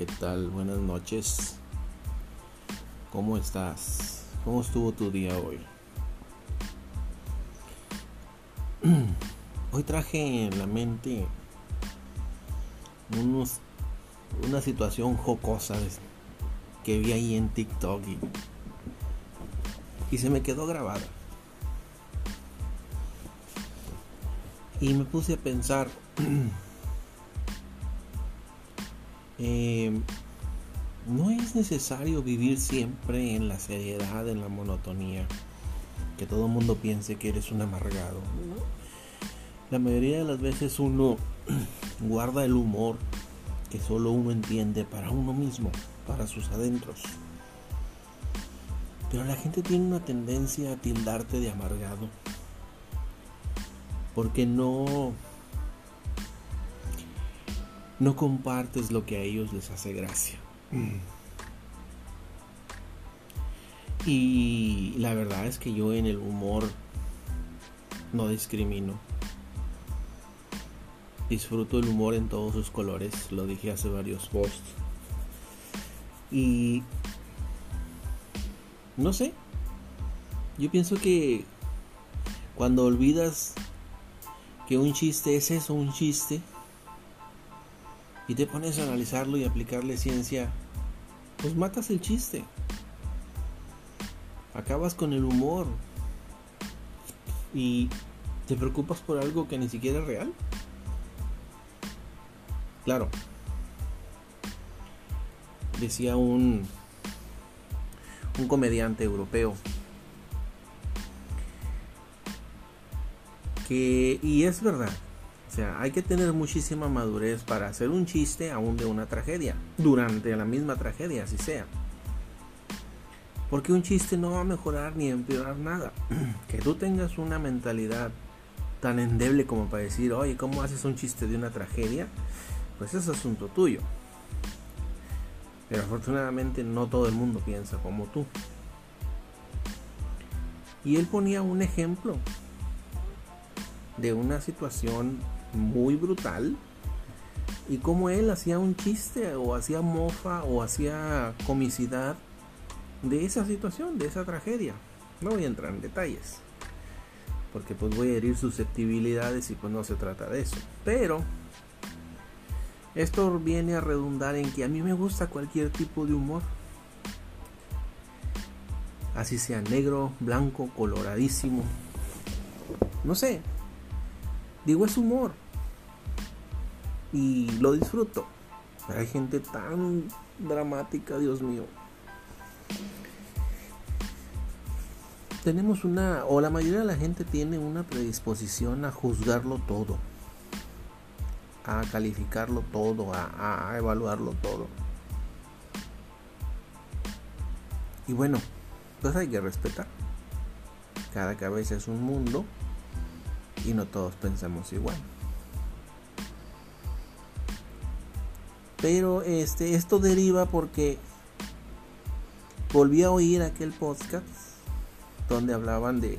¿qué tal? Buenas noches. ¿Cómo estás? ¿Cómo estuvo tu día hoy? Hoy traje en la mente unos, una situación jocosa que vi ahí en TikTok y, y se me quedó grabada. Y me puse a pensar Eh, no es necesario vivir siempre en la seriedad, en la monotonía, que todo el mundo piense que eres un amargado. La mayoría de las veces uno guarda el humor que solo uno entiende para uno mismo, para sus adentros. Pero la gente tiene una tendencia a tildarte de amargado. Porque no no compartes lo que a ellos les hace gracia. Mm. Y la verdad es que yo en el humor no discrimino. Disfruto el humor en todos sus colores, lo dije hace varios posts. Y no sé, yo pienso que cuando olvidas que un chiste es eso, un chiste, y te pones a analizarlo y aplicarle ciencia, pues matas el chiste. Acabas con el humor. Y te preocupas por algo que ni siquiera es real. Claro. Decía un un comediante europeo que y es verdad o sea, hay que tener muchísima madurez para hacer un chiste aún de una tragedia, durante la misma tragedia, así sea. Porque un chiste no va a mejorar ni empeorar nada. Que tú tengas una mentalidad tan endeble como para decir, oye, ¿cómo haces un chiste de una tragedia? Pues es asunto tuyo. Pero afortunadamente no todo el mundo piensa como tú. Y él ponía un ejemplo de una situación muy brutal y como él hacía un chiste o hacía mofa o hacía comicidad de esa situación, de esa tragedia. No voy a entrar en detalles, porque pues voy a herir susceptibilidades y pues no se trata de eso. Pero esto viene a redundar en que a mí me gusta cualquier tipo de humor. Así sea negro, blanco, coloradísimo. No sé, Digo, es humor. Y lo disfruto. hay gente tan dramática, Dios mío. Tenemos una, o la mayoría de la gente tiene una predisposición a juzgarlo todo, a calificarlo todo, a, a evaluarlo todo. Y bueno, pues hay que respetar. Cada cabeza es un mundo y no todos pensamos igual. Pero este, esto deriva porque volví a oír aquel podcast donde hablaban de,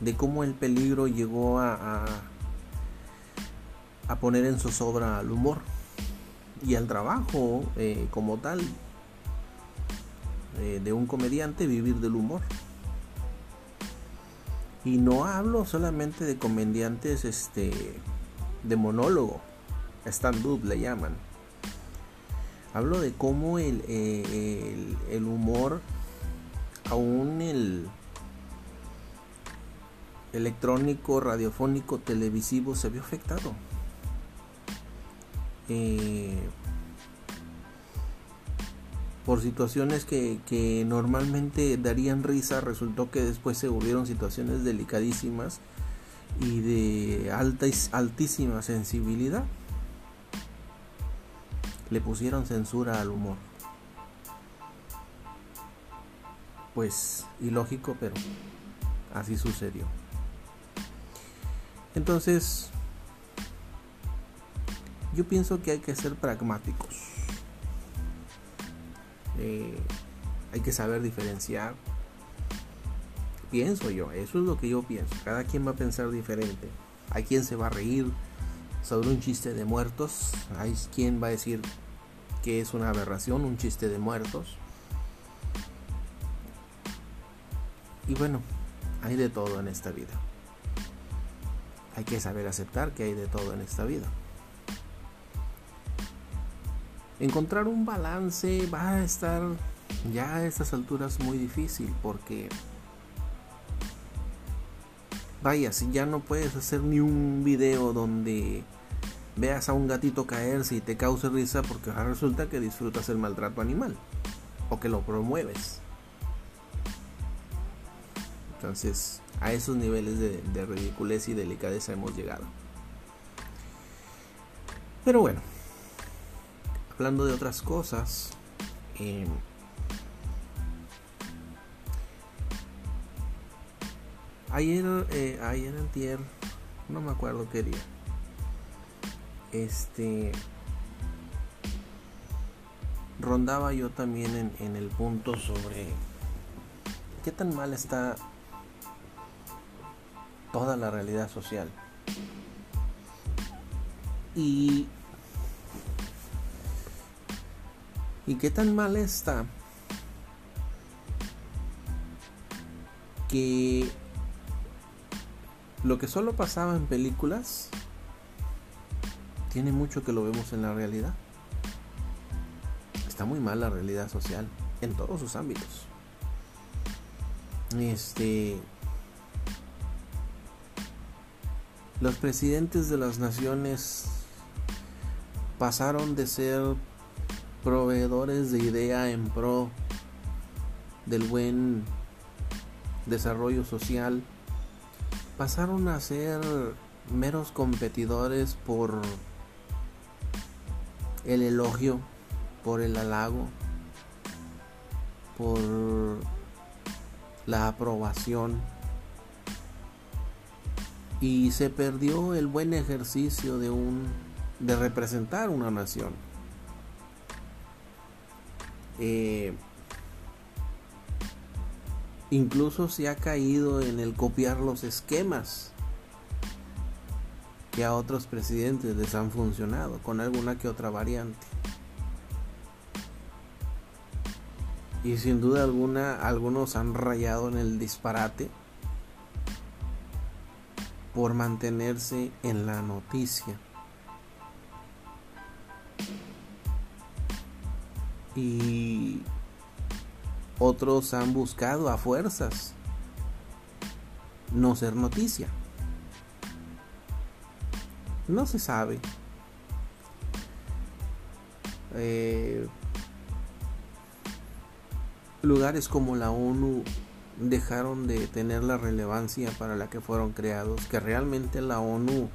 de cómo el peligro llegó a, a, poner en zozobra al humor y al trabajo eh, como tal eh, de un comediante vivir del humor. Y no hablo solamente de comediantes este, de monólogo, stand-up le llaman. Hablo de cómo el, eh, el, humor, aún el electrónico, radiofónico, televisivo, se vio afectado. Eh, por situaciones que, normalmente darían risa, resultó que después se volvieron situaciones delicadísimas y de alta, altísima sensibilidad. Le pusieron censura al humor. Pues ilógico, pero así sucedió. Entonces, yo pienso que hay que ser pragmáticos eh, hay que saber diferenciar. Pienso yo, eso es lo que yo pienso. Cada quien va a pensar diferente. Hay quien se va a reír sobre un chiste de muertos. Hay quien va a decir que es una aberración, un chiste de muertos. Y bueno, hay de todo en esta vida. Hay que saber aceptar que hay de todo en esta vida. Encontrar un balance va a estar ya a estas alturas muy difícil porque vaya, si ya no puedes hacer ni un video donde veas a un gatito caerse y te cause risa porque resulta que disfrutas el maltrato animal o que lo promueves. Entonces, a esos niveles de, de ridiculez y delicadeza hemos llegado. Pero bueno, hablando de otras cosas, eh, ayer, eh, ayer no me acuerdo qué día, este, rondaba yo también en, en el punto sobre qué tan mal está toda la realidad social. Y, y qué tan mal está que lo que solo pasaba en películas tiene mucho que lo vemos en la realidad. Está muy mal la realidad social en todos sus ámbitos. Este Los presidentes de las naciones pasaron de ser proveedores de idea en pro del buen desarrollo social, pasaron a ser meros competidores por el elogio, por el halago, por la aprobación y se perdió el buen ejercicio de un de representar una nación. Eh, incluso se ha caído en el copiar los esquemas que a otros presidentes les han funcionado con alguna que otra variante. Y sin duda alguna algunos han rayado en el disparate por mantenerse en la noticia. Y otros han buscado a fuerzas no ser noticia. No se sabe. Eh, lugares como la ONU dejaron de tener la relevancia para la que fueron creados, que realmente la ONU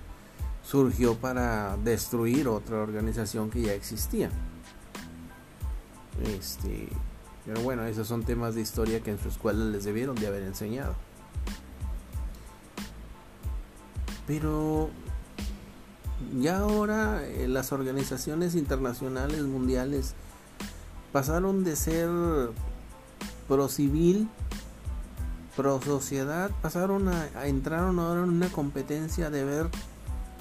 surgió para destruir otra organización que ya existía. Este, pero bueno, esos son temas de historia que en su escuela les debieron de haber enseñado. Pero ya ahora eh, las organizaciones internacionales mundiales pasaron de ser pro civil pro sociedad pasaron a, entraron ahora en una competencia de ver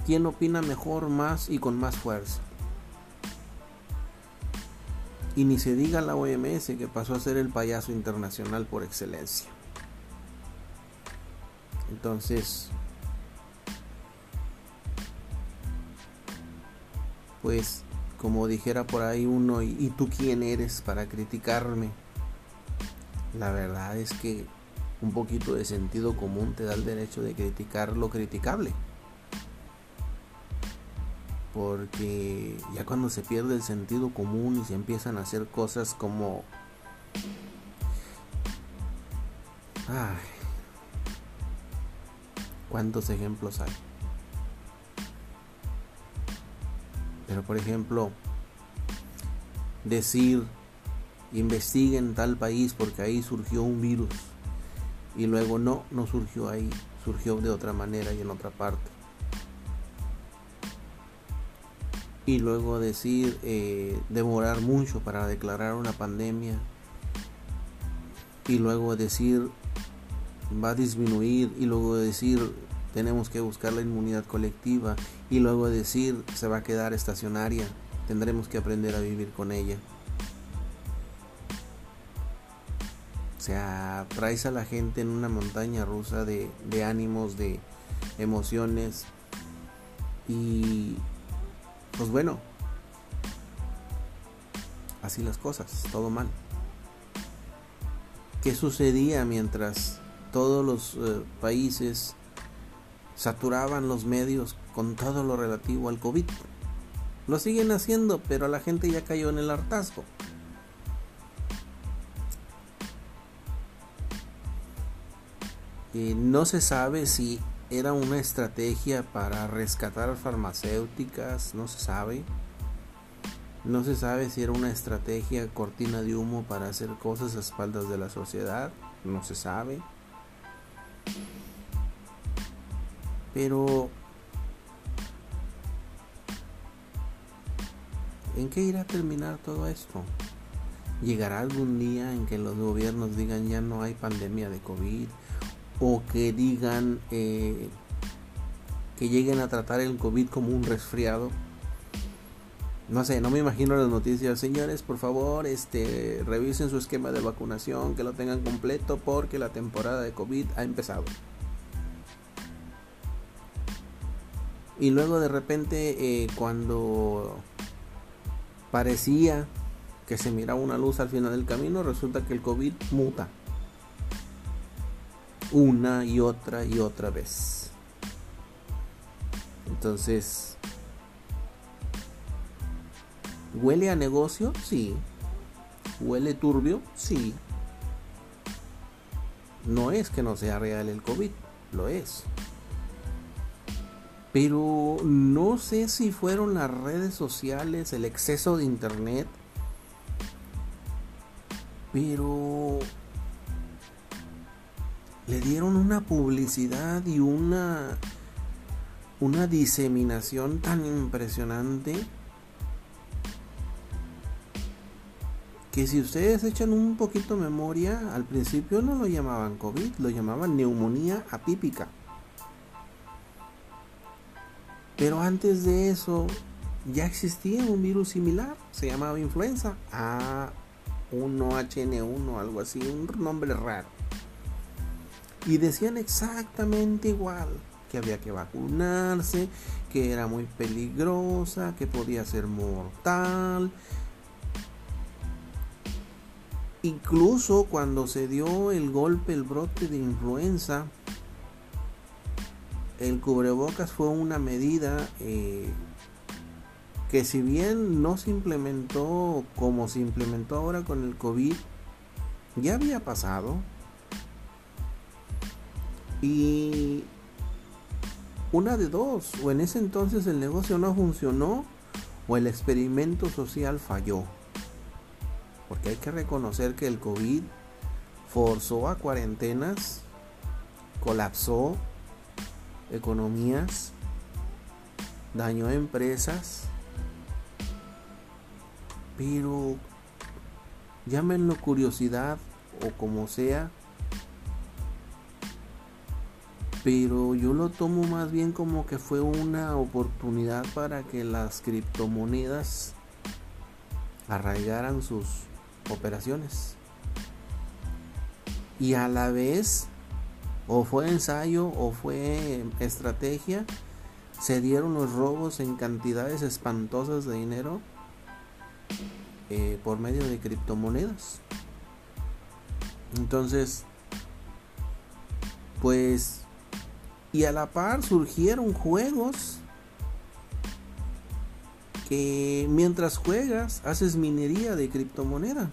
quién opina mejor, más y con más fuerza. Y ni se diga la OMS que pasó a ser el payaso internacional por excelencia. Entonces, pues como dijera por ahí uno, ¿y tú quién eres para criticarme? La verdad es que un poquito de sentido común te da el derecho de criticar lo criticable. Porque ya cuando se pierde el sentido común y se empiezan a hacer cosas como... Ay, ¿Cuántos ejemplos hay? Pero por ejemplo, decir, investiguen tal país porque ahí surgió un virus y luego no, no surgió ahí, surgió de otra manera y en otra parte. Y luego decir, eh, demorar mucho para declarar una pandemia. Y luego decir, va a disminuir. Y luego decir, tenemos que buscar la inmunidad colectiva y luego decir se va a quedar estacionaria. Tendremos que aprender a vivir con ella. O sea, traes a la gente en una montaña rusa de, de ánimos, de emociones. Y pues bueno, así las cosas, todo mal. ¿Qué sucedía mientras todos los eh, países saturaban los medios con todo lo relativo al COVID? Lo siguen haciendo, pero la gente ya cayó en el hartazgo. Y no se sabe si era una estrategia para rescatar farmacéuticas, no se sabe. No se sabe si era una estrategia cortina de humo para hacer cosas a espaldas de la sociedad, no se sabe. Pero ¿en qué irá a terminar todo esto? ¿Llegará algún día en que los gobiernos digan ya no hay pandemia de COVID? ¿O que digan eh, que lleguen a tratar el COVID como un resfriado? no sé, no me imagino las noticias, señores, por favor, este, revisen su esquema de vacunación, que lo tengan completo porque la temporada de COVID ha empezado. Y luego de repente, eh, cuando parecía que se miraba una luz al final del camino, resulta que el COVID muta. Una y otra y otra vez. Entonces, ¿Huele a negocio? Sí. ¿Huele turbio? Sí. No es que no sea real el COVID, lo es. Pero no sé si fueron las redes sociales, el exceso de internet. Pero le dieron una publicidad y una una diseminación tan impresionante que si ustedes echan un poquito memoria, al principio no lo llamaban COVID, lo llamaban neumonía apípica. Pero antes de eso ya existía un virus similar, se llamaba influenza A1HN1, algo así, un nombre raro. Y decían exactamente igual, que había que vacunarse, que era muy peligrosa, que podía ser mortal, Incluso cuando se dio el golpe, el brote de influenza, el cubrebocas fue una medida eh, que si bien no se implementó como se implementó ahora con el COVID, ya había pasado. Y una de dos, o en ese entonces el negocio no funcionó o el experimento social falló. Porque hay que reconocer que el COVID forzó a cuarentenas, colapsó economías, dañó empresas, pero llámenlo curiosidad o como sea, pero yo lo tomo más bien como que fue una oportunidad para que las criptomonedas arraigaran sus operaciones. Y a la vez, o fue ensayo o fue estrategia, se dieron los robos en cantidades espantosas de dinero eh, por medio de criptomonedas. Entonces, pues, y a la par surgieron juegos que mientras juegas haces minería de criptomoneda.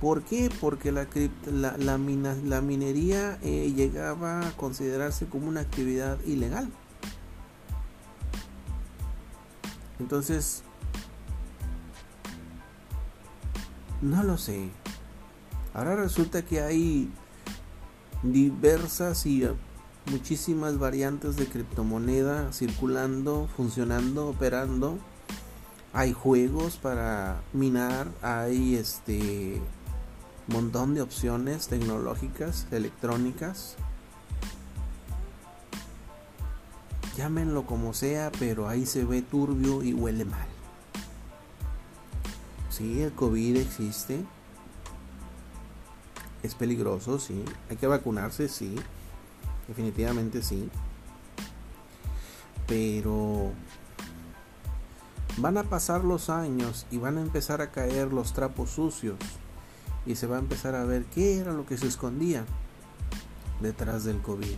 ¿Por qué? Porque la, la, la, la minería eh, llegaba a considerarse como una actividad ilegal. Entonces, no lo sé. Ahora resulta que hay diversas y muchísimas variantes de criptomoneda circulando, funcionando, operando. Hay juegos para minar, hay este montón de opciones tecnológicas, electrónicas. llámenlo como sea, pero ahí se ve turbio y huele mal. Sí, el COVID existe. Es peligroso, sí. Hay que vacunarse, sí. Definitivamente sí. Pero van a pasar los años y van a empezar a caer los trapos sucios. Y se va a empezar a ver qué era lo que se escondía detrás del COVID.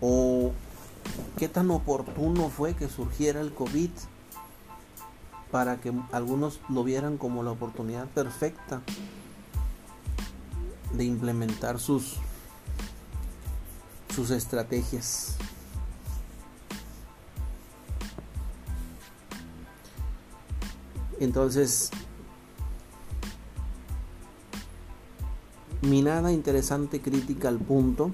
O qué tan oportuno fue que surgiera el COVID para que algunos lo vieran como la oportunidad perfecta de implementar sus sus estrategias. Entonces, mi nada interesante crítica al punto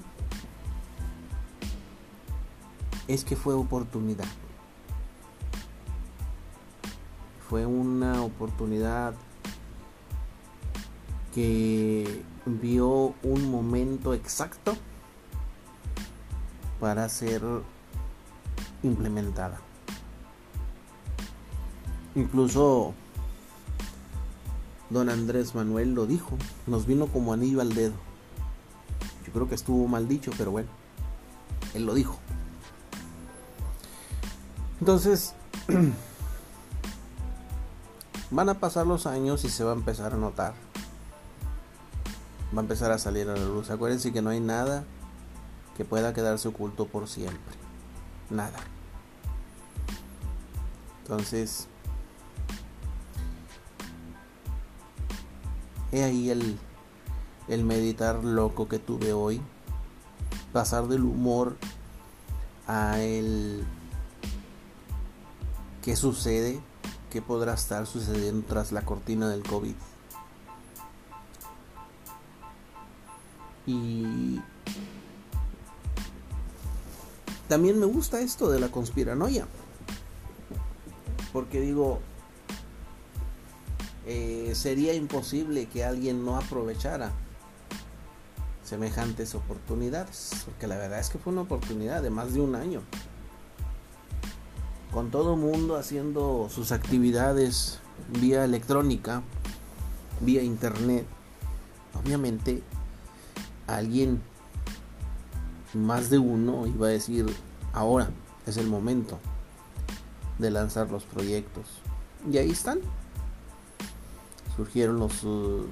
es que fue oportunidad. Fue una oportunidad que vio un momento exacto para ser implementada. Incluso don Andrés Manuel lo dijo, nos vino como anillo al dedo. Yo creo que estuvo mal dicho, pero bueno, él lo dijo. Entonces, van a pasar los años y se va a empezar a notar. Va a empezar a salir a la luz. Acuérdense que no hay nada que pueda quedarse oculto por siempre. Nada. Entonces, he ahí el, el meditar loco que tuve hoy. Pasar del humor a el qué sucede, qué podrá estar sucediendo tras la cortina del COVID. Y también me gusta esto de la conspiranoia. Porque digo, eh, sería imposible que alguien no aprovechara semejantes oportunidades. Porque la verdad es que fue una oportunidad de más de un año con todo mundo haciendo sus actividades vía electrónica, vía internet, obviamente alguien, más de uno, iba a decir, ahora es el momento de lanzar los proyectos. Y ahí están. Surgieron los uh,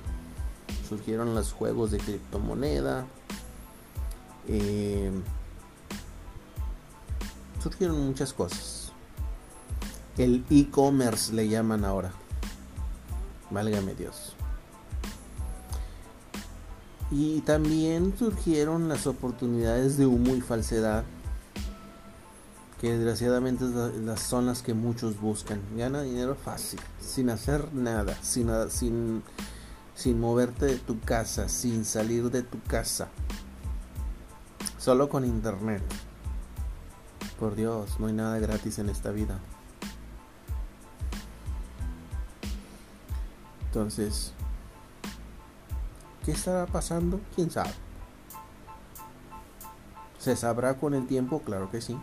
surgieron los juegos de criptomoneda. Eh, surgieron muchas cosas el e-commerce le llaman ahora. Válgame Dios. Y también surgieron las oportunidades de humo y falsedad, que desgraciadamente son las que muchos buscan. Gana dinero fácil, sin hacer nada, sin, sin, sin moverte de tu casa, sin salir de tu casa, solo con internet. Por Dios, no hay nada gratis en esta vida. Entonces, ¿qué estará pasando? ¿Quién sabe? ¿Se sabrá con el tiempo? Claro que sí.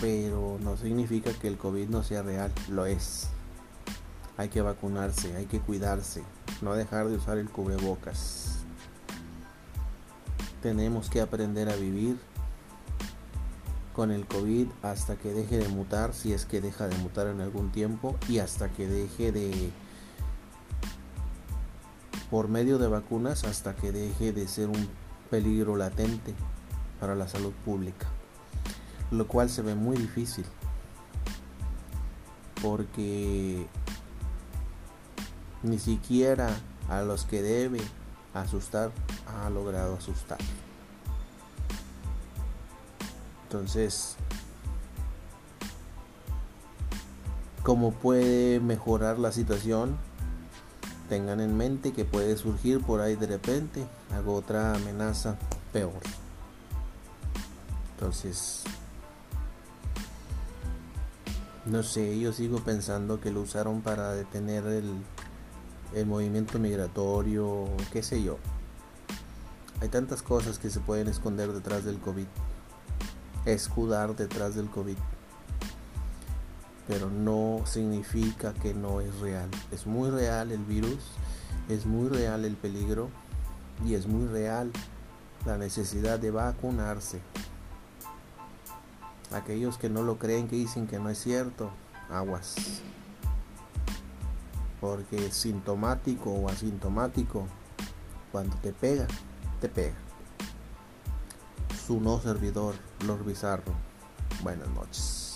Pero no significa que el COVID no sea real, lo es. Hay que vacunarse, hay que cuidarse, no dejar de usar el cubrebocas. Tenemos que aprender a vivir con el COVID hasta que deje de mutar, si es que deja de mutar en algún tiempo, y hasta que deje de, por medio de vacunas, hasta que deje de ser un peligro latente para la salud pública. Lo cual se ve muy difícil, porque ni siquiera a los que debe asustar ha logrado asustar. Entonces, ¿cómo puede mejorar la situación? Tengan en mente que puede surgir por ahí de repente algo otra amenaza peor. Entonces, no sé, yo sigo pensando que lo usaron para detener el, el movimiento migratorio, qué sé yo. Hay tantas cosas que se pueden esconder detrás del COVID. escudar detrás del COVID. Pero no significa que no es real. Es muy real el virus, es muy real el peligro y es muy real la necesidad de vacunarse. Aquellos que no lo creen, que dicen que no es cierto, aguas. Porque sintomático o asintomático, cuando te pega, te pega. Su no servidor, Lord Bizarro. Buenas noches.